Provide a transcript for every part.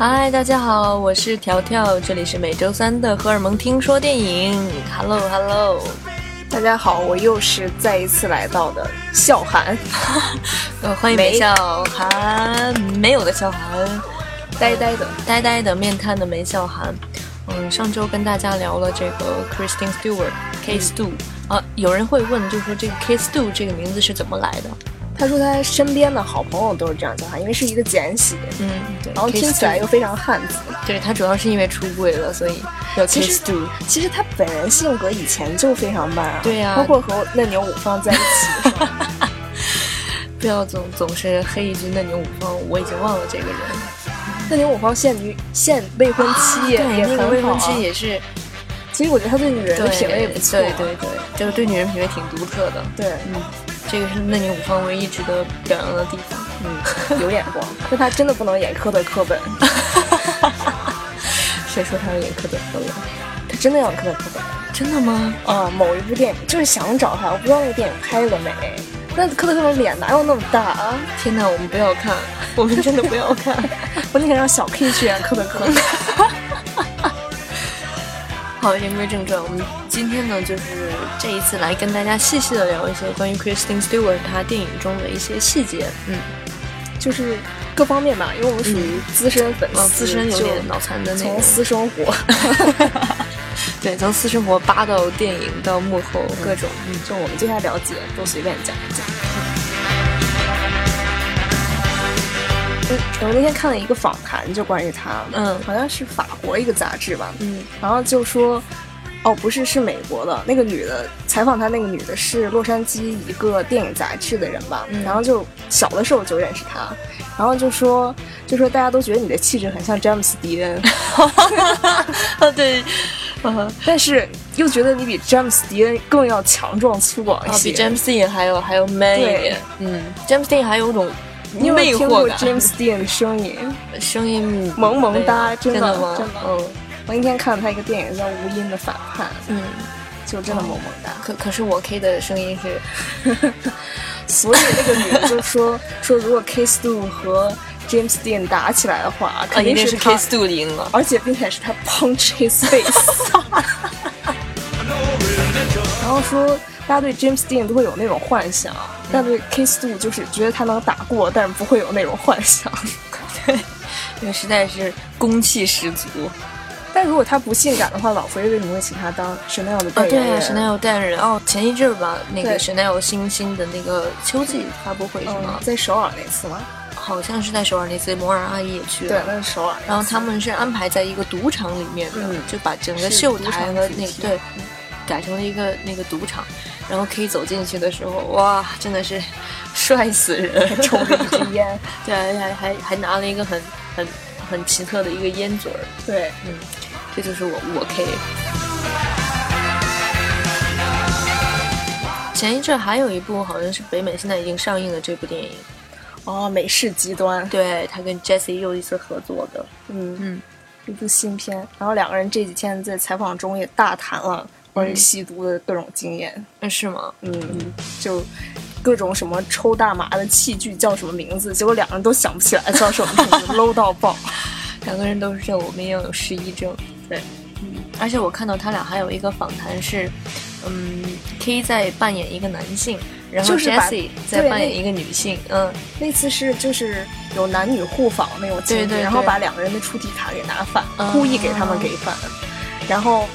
嗨，大家好，我是条条，这里是每周三的荷尔蒙听说电影。Hello，Hello，大家好，我又是再一次来到的笑涵，呃，欢迎梅笑涵，没有的笑涵，呆呆的，呆呆的面瘫的梅笑涵。嗯，上周跟大家聊了这个 Christine Stewart，K Stu 啊，有人会问，就是说这个 K Stu 这个名字是怎么来的？他说他身边的好朋友都是这样叫他，因为是一个简写，嗯，对，然后听起来又非常汉字。对他主要是因为出柜了，所以有 K Stu。其实他本人性格以前就非常慢啊，对呀，包括和嫩牛五方在一起。不要总总是黑一句嫩牛五方，我已经忘了这个人。嫩牛五方现女现未婚妻也很好，未婚妻也是。所以我觉得他对女人的品味也不错，对对对，就是对女人品味挺独特的。对，嗯。这个是嫩牛五方唯一值得表扬的地方，嗯，有眼光。但他真的不能演科德课本，谁说他要演科德课本？他真的要演科德课本？真的吗？啊，某一部电影就是想找他，我不知道那个电影拍了没。那科德课本脸哪有那么大啊？天哪，我们不要看，我们真的不要看。我宁可让小 K 去演科德课本。好，言归正传，我们今天呢，就是这一次来跟大家细细的聊一些关于 Kristen Stewart 她电影中的一些细节，嗯，就是各方面吧，因为我们属于资深粉丝，资深有点脑残的那种，从私生活，对，从私生活扒到电影到幕后各种，嗯，就我们接下来了解都随便讲一讲。我那天看了一个访谈，就关于他，嗯，好像是法国一个杂志吧，嗯，然后就说，哦，不是，是美国的那个女的采访他，那个女的是洛杉矶一个电影杂志的人吧，然后就小的时候就认识他，然后就说，就说大家都觉得你的气质很像詹姆斯迪恩，啊对，但是又觉得你比詹姆斯迪恩更要强壮粗犷一些，比詹姆斯迪恩还有还有 man 一点，嗯，詹姆斯迪恩还有种。你有没有听过 James Dean 的声音？声音萌萌哒，真的吗？真的。嗯，我那天看了他一个电影叫《无音的反叛》，嗯，就真的萌萌哒。可可是我 K 的声音是，所以那个女的就说 说如果 K Stu 和 James Dean 打起来的话，肯定是 K Stu 赢了，而且并且是他 punch his face。然后说。大家对 James Dean 都会有那种幻想，但对 K Stu 就是觉得他能打过，但是不会有那种幻想。对，因为实在是攻气十足。但如果他不性感的话，老佛爷为什么会请他当 Chanel 的代言人？Chanel 代言人哦，前一阵儿吧，那个 Chanel 新星的那个秋季发布会是吗？在首尔那次吗？好像是在首尔那次，摩尔阿姨也去了。对，那是首尔。然后他们是安排在一个赌场里面的，就把整个秀台和那对改成了一个那个赌场。然后可以走进去的时候，哇，真的是帅死人！抽了一支烟，对，还还还拿了一个很很很奇特的一个烟嘴儿。对，嗯，这就是我我 K。前一阵还有一部好像是北美现在已经上映的这部电影，哦，美式极端，对他跟 Jesse 又一次合作的，嗯嗯，一部新片。然后两个人这几天在采访中也大谈了。关于吸毒的各种经验，嗯，是吗？嗯，就各种什么抽大麻的器具叫什么名字，结果两个人都想不起来叫什么名字，low 到爆。两个人都是这我们也有失忆症。对，嗯，而且我看到他俩还有一个访谈是，嗯，K 在扮演一个男性，然后 Jessie 在扮演一个女性。嗯，那次是就是有男女互访那种情景，然后把两个人的出题卡给拿反，故意给他们给反，然后。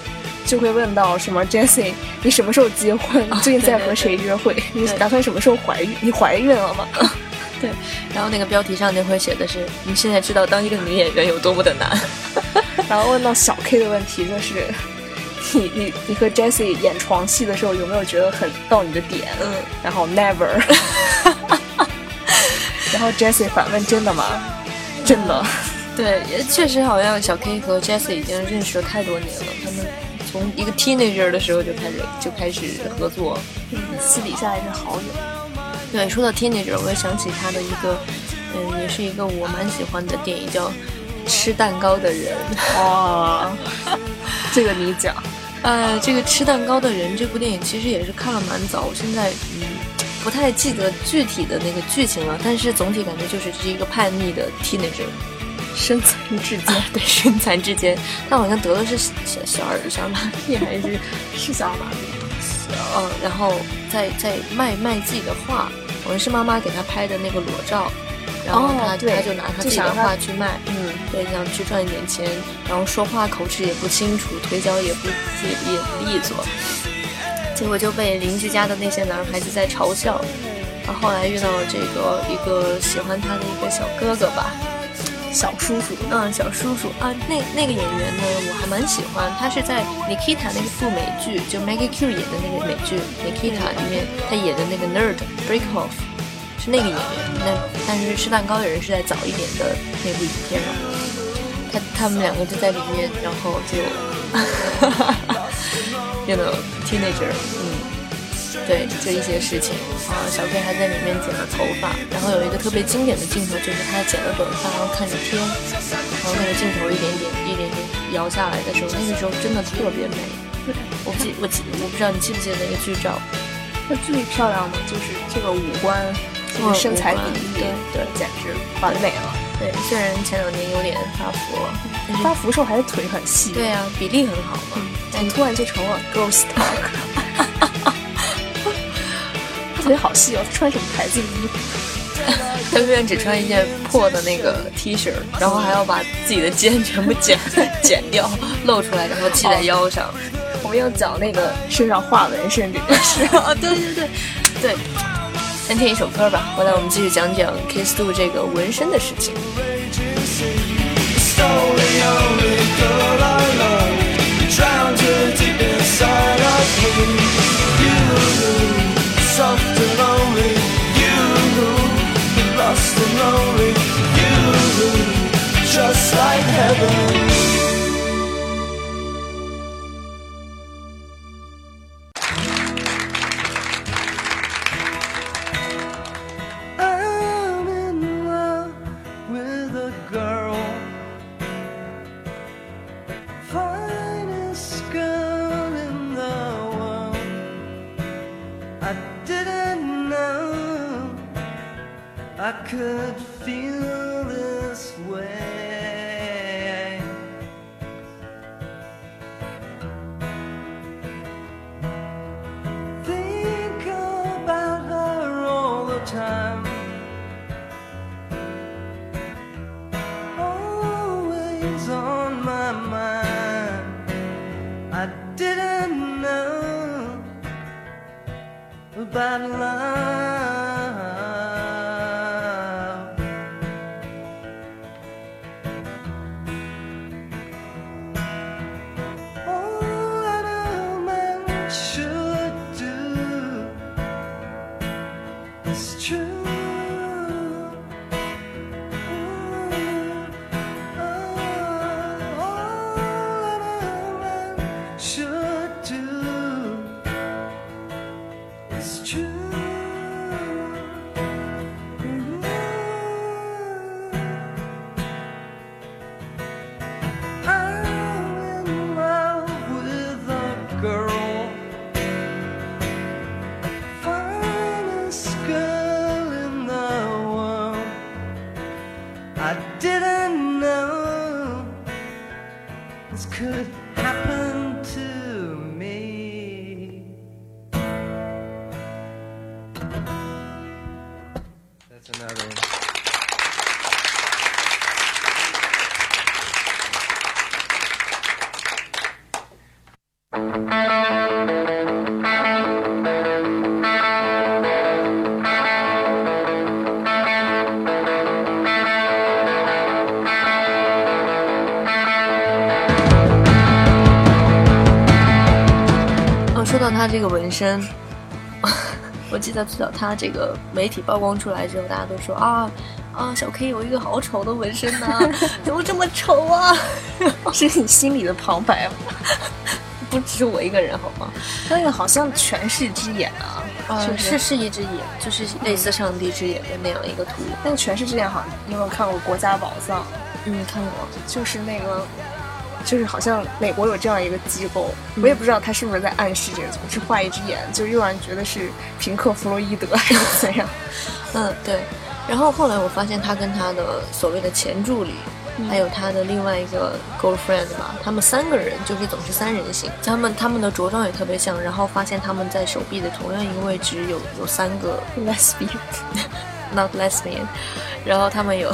就会问到什么，Jessie，你什么时候结婚？最近在和谁约会？你打算什么时候怀孕？你怀孕了吗？对，然后那个标题上就会写的是，你现在知道当一个女演员有多么的难。然后问到小 K 的问题就是，你你你和 Jessie 演床戏的时候有没有觉得很到你的点？嗯，然后 Never。然后 Jessie 反问：真的吗？真的。对，也确实好像小 K 和 Jessie 已经认识了太多年了，他们。从一个 teenager 的时候就开始就开始合作，嗯私底下也是好友。对，说到 teenager，我也想起他的一个，嗯，也是一个我蛮喜欢的电影，叫《吃蛋糕的人》。哇，这个你讲。呃，这个《吃蛋糕的人》这部电影其实也是看了蛮早，我现在嗯不太记得具体的那个剧情了，但是总体感觉就是是一个叛逆的 teenager。身残志坚，对，身残志坚。他好像得的是小小儿小儿麻痹还是是小儿麻痹？嗯，然后在在卖卖自己的画，好像是妈妈给他拍的那个裸照，然后他他就拿他自己的画去卖，嗯，对，想去赚一点钱，然后说话口齿也不清楚，腿脚也不也也不利索，结果就被邻居家的那些男孩子在嘲笑。然后后来遇到了这个一个喜欢他的一个小哥哥吧。小叔叔，嗯，小叔叔啊，那那个演员呢，我还蛮喜欢。他是在 Nikita 那个部美剧，就 Maggie Q 演的那个美剧 Nikita 里面，他演的那个 nerd Breakoff，是那个演员。那但是吃蛋糕的人是在早一点的那部影片嘛。他他们两个就在里面，然后就，you know teenager，嗯。对，就一些事情啊，小 K 还在里面剪了头发，然后有一个特别经典的镜头，就是他剪了短发，然后看着天，然后那个镜头一点点、一点点摇下来的时候，那个时候真的特别美。我记，我记，我不知道你记不记得那个剧照？那最漂亮的就是这个五官，这个身材比例，对，简直完美了。对，虽然前两年有点发福了，发福时候还是腿很细。对啊，比例很好嘛。但突然就成了 ghost talk。腿好细哦，穿什么牌子的衣服？他永远只穿一件破的那个 T 恤，然后还要把自己的肩全部剪 剪掉，露出来，然后系在腰上。我们要讲那个身上画纹身这件事啊，对对对对。先听一首歌吧，回来我们继续讲讲 Kiss Do 这个纹身的事情。soft bad love. 这个纹身。我记得最早他这个媒体曝光出来之后，大家都说啊啊，小 K 有一个好丑的纹身呐，怎么这么丑啊？是你心里的旁白吗？不止我一个人好吗？那个好像全是只眼啊，是是一只眼，就是类似上帝之眼的那样一个图。那个全是之眼，好像你有没有看过《国家宝藏》？嗯，看过，就是那个。就是好像美国有这样一个机构，我也不知道他是不是在暗示这个，总是画一只眼，就又让人觉得是平克·弗洛伊德还是怎样。嗯，对。然后后来我发现他跟他的所谓的前助理，还有他的另外一个 girlfriend 吧，他们三个人就是总是三人行，他们他们的着装也特别像，然后发现他们在手臂的同样一个位置有有三个 lesbian，not lesbian，然后他们有，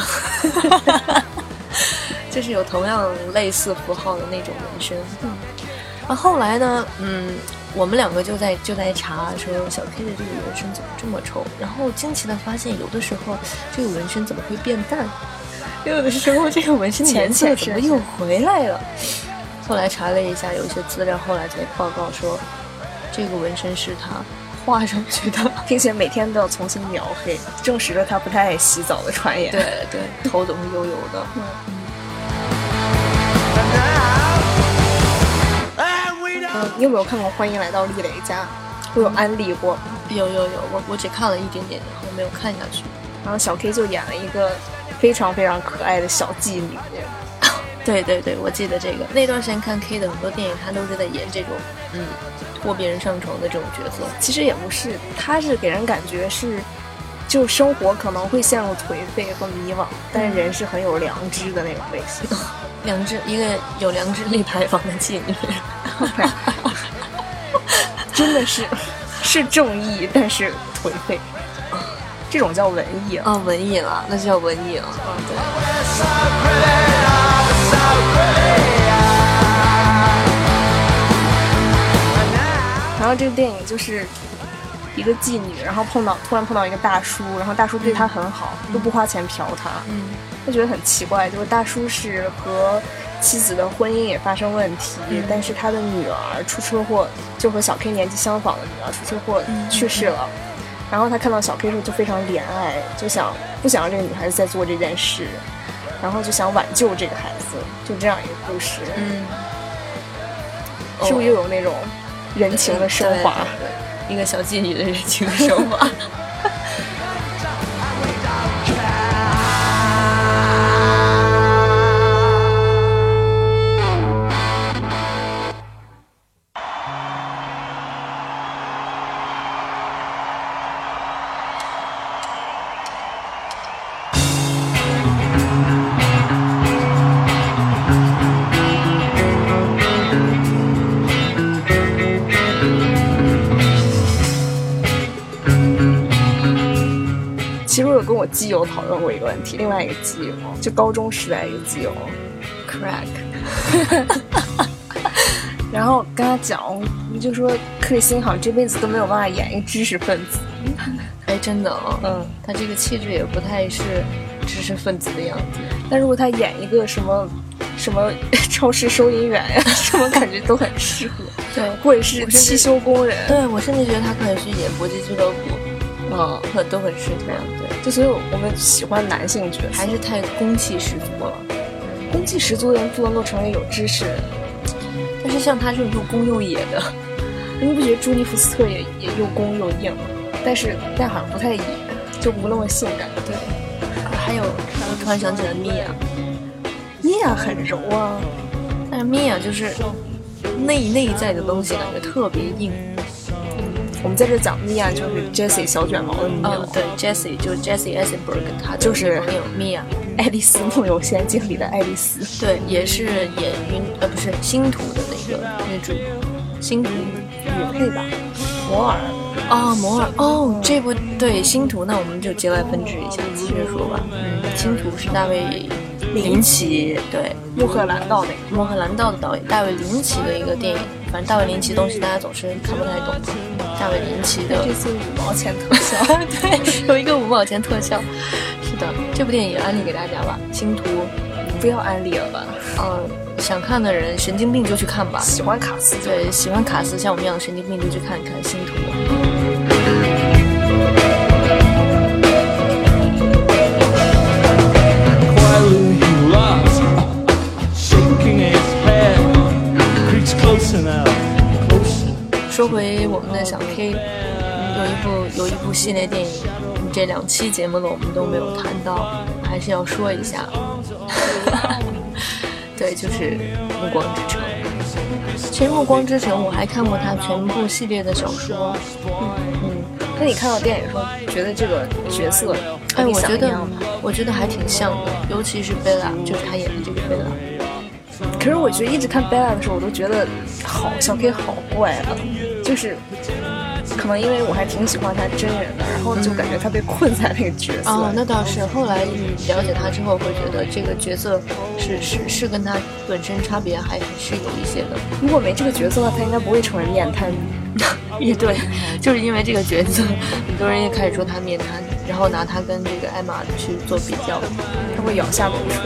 就是有同样类似符号的那种纹身。嗯，然后后来呢，嗯。我们两个就在就在查说小 K 的这个纹身怎么这么丑，然后惊奇的发现有的时候这个纹身怎么会变淡，有的时候这个纹身颜色怎么又回来了。后来查了一下有一些资料，后来才报告说这个纹身是他画上去的，并且每天都要重新描黑，证实了他不太爱洗澡的传言。对对，头总是油油的。嗯。你有没有看过《欢迎来到丽蕾家》？我有安利过。有有有，我我只看了一点点，然后没有看下去。然后小 K 就演了一个非常非常可爱的小妓女。对对对，我记得这个。那段时间看 K 的很多电影，他都是在演这种嗯拖别人上床的这种角色。其实也不是，他是给人感觉是，就生活可能会陷入颓废和迷惘，但是人是很有良知的那种类型。良知，一个有良知立牌坊的妓女。真的是是正义，但是颓废，这种叫文艺啊，文艺了，那就叫文艺了。对。然后这个电影就是一个妓女，然后碰到突然碰到一个大叔，然后大叔对她很好，都不花钱嫖她。嗯，她觉得很奇怪，就是大叔是和。妻子的婚姻也发生问题，但是他的女儿出车祸，就和小 K 年纪相仿的女儿出车祸去世了。然后他看到小 K 时候就非常怜爱，就想不想让这个女孩子再做这件事，然后就想挽救这个孩子，就这样一个故事。嗯，是不是又有那种人情的升华？一个小妓女的人情升华。跟我基友讨论过一个问题，另外一个基友就高中时代一个基友，crack，然后跟他讲，我就说克里斯汀好像这辈子都没有办法演一个知识分子，哎，真的啊，嗯，他这个气质也不太是知识分子的样子，但如果他演一个什么什么 超市收银员呀，什么感觉都很适合，对，或者是汽修工人，对我甚至觉得他可以去演搏击俱乐部。嗯，很都很适合，对，就所以我们喜欢男性角色，还是太攻气十足了。攻气十足的人不能够成为有知识的人，但是像他这种又攻又野的，你不觉得朱尼福斯特也也又攻又硬？但是但好像不太野，就不那么性感。对，还有我突然想起了米娅，米娅很柔啊，但是米娅就是内内在的东西感觉特别硬。我们在这讲米娅，就是 Jessie 小卷毛的米娅。对，Jessie 就是 Jessie Eisenberg，她就是朋友米娅，爱丽丝梦游仙境里的爱丽丝。对，也是演云呃不是星图的那个女主，星图女配吧？摩尔哦，摩尔哦，这部对星图，那我们就节外分支一下，接着说吧。嗯，星图是大卫林奇，对，穆赫兰道的穆赫兰道的导演，大卫林奇的一个电影。反正大卫林奇东西大家总是看不太懂。大卫林奇的这次五毛钱特效，对，有一个五毛钱特效。是的，这部电影安利给大家吧，《星途》不要安利了吧？嗯，想看的人神经病就去看吧。喜欢卡斯，对，喜欢卡斯像我们一样的神经病就去看一看《星途》。说回我们的小 K，有一部有一部系列电影，这两期节目呢我们都没有谈到，还是要说一下。对，就是《暮光之城》。其实《暮光之城》我还看过他全部系列的小说。嗯，那你看到电影时候觉得这个角色，哎，我觉得我觉得还挺像的，尤其是贝拉，就是他演的这个贝拉。可是我觉得一直看贝拉的时候，我都觉得好小 K 好怪啊，就是。可能因为我还挺喜欢他真人的，然后就感觉他被困在那个角色。哦，那倒是。后来你了解他之后，会觉得这个角色是是是跟他本身差别还是有一些的。如果没这个角色的话，他应该不会成为面瘫。也对，就是因为这个角色，很多人也开始说他面瘫，然后拿他跟这个艾玛去做比较，他会咬下嘴唇。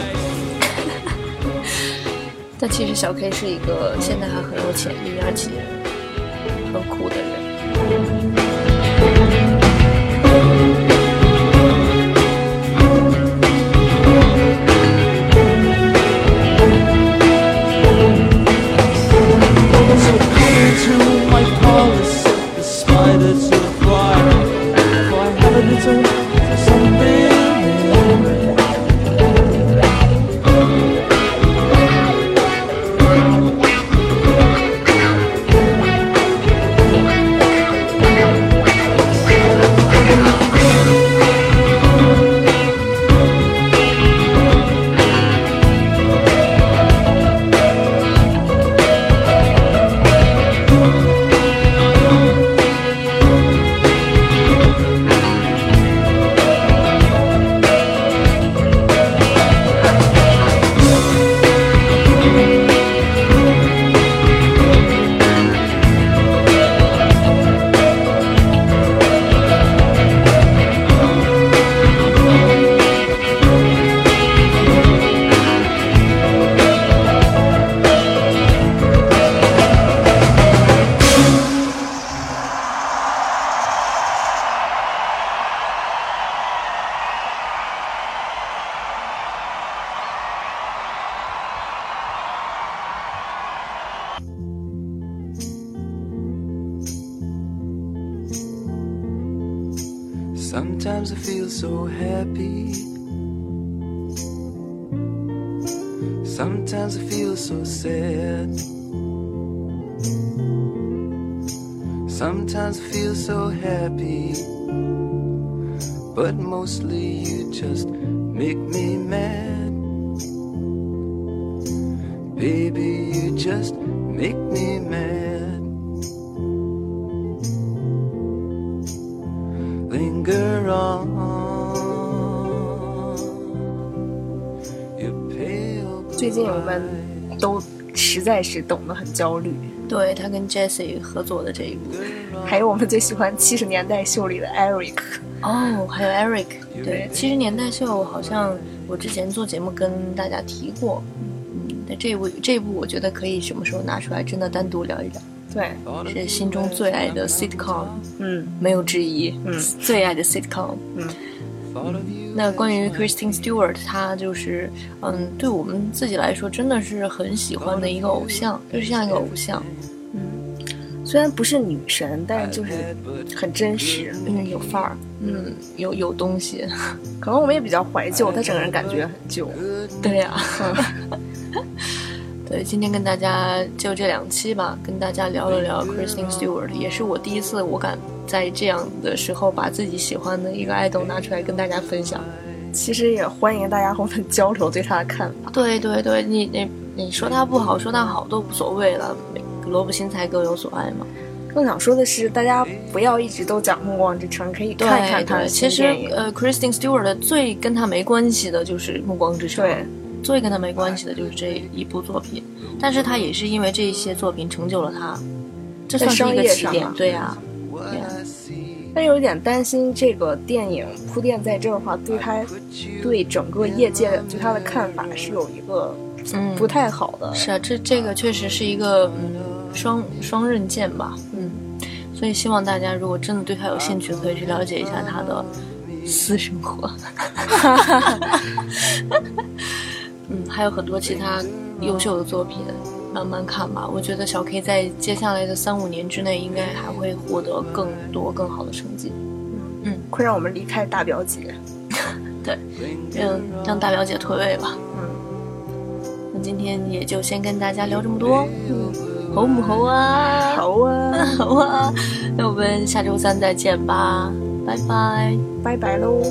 但其实小 K 是一个现在还很有潜力，而且很苦的人。Sometimes I feel so happy. Sometimes I feel so sad. Sometimes I feel so happy. But mostly you just make me mad. 最近我们都实在是懂得很焦虑。对他跟 Jessie 合作的这一部，还有我们最喜欢七十年代秀里的 Eric。哦，还有 Eric。对，七十年代秀好像我之前做节目跟大家提过。嗯，那这部这部我觉得可以什么时候拿出来真的单独聊一聊。对，是心中最爱的 sitcom，嗯，没有之一，嗯，最爱的 sitcom，嗯。那关于 Kristen Stewart，她就是，嗯，对我们自己来说，真的是很喜欢的一个偶像，就是像一个偶像，嗯，虽然不是女神，但是就是很真实，嗯，有范儿，嗯，有有东西，可能我们也比较怀旧，她整个人感觉很旧，对呀。对，今天跟大家就这两期吧，跟大家聊了聊 Kristen Stewart，也是我第一次，我敢在这样的时候把自己喜欢的一个爱豆拿出来跟大家分享。其实也欢迎大家和我们交流对他的看法。对对对，你你你说他不好，说他好都无所谓了，萝卜青菜各有所爱嘛。更想说的是，大家不要一直都讲《暮光之城》，可以看一看他。其实呃，Kristen Stewart 最跟他没关系的就是《暮光之城》。对。最跟他没关系的就是这一部作品，但是他也是因为这些作品成就了他，这算是一个起点，对呀。但有点担心这个电影铺垫在这儿的话，对他对整个业界对他的看法是有一个嗯不太好的。是啊，这这个确实是一个嗯双双刃剑吧，嗯。所以希望大家如果真的对他有兴趣，可以去了解一下他的私生活。嗯，还有很多其他优秀的作品，慢慢看吧。我觉得小 K 在接下来的三五年之内，应该还会获得更多更好的成绩。嗯嗯，快让我们离开大表姐。对，让让大表姐退位吧。嗯，那今天也就先跟大家聊这么多。嗯，好不好啊？好啊，好啊。那我们下周三再见吧，拜拜，拜拜喽。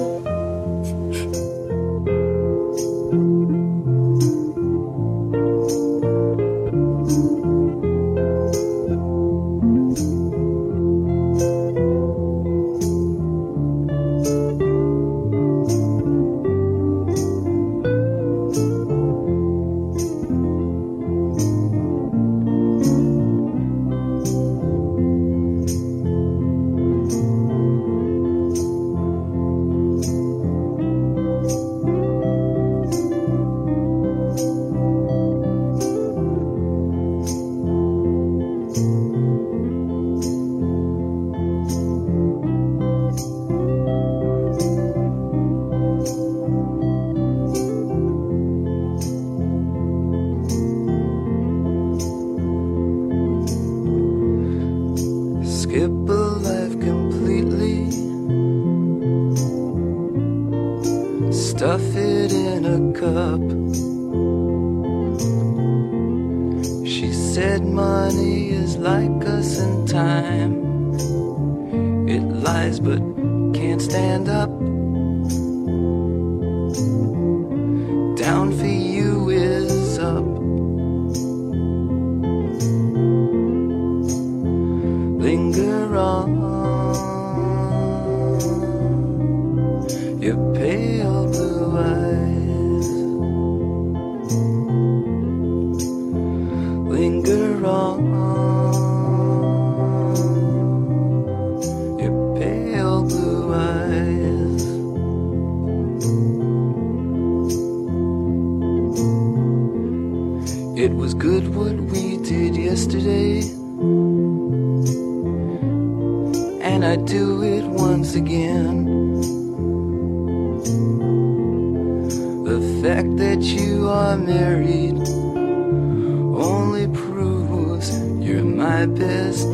Best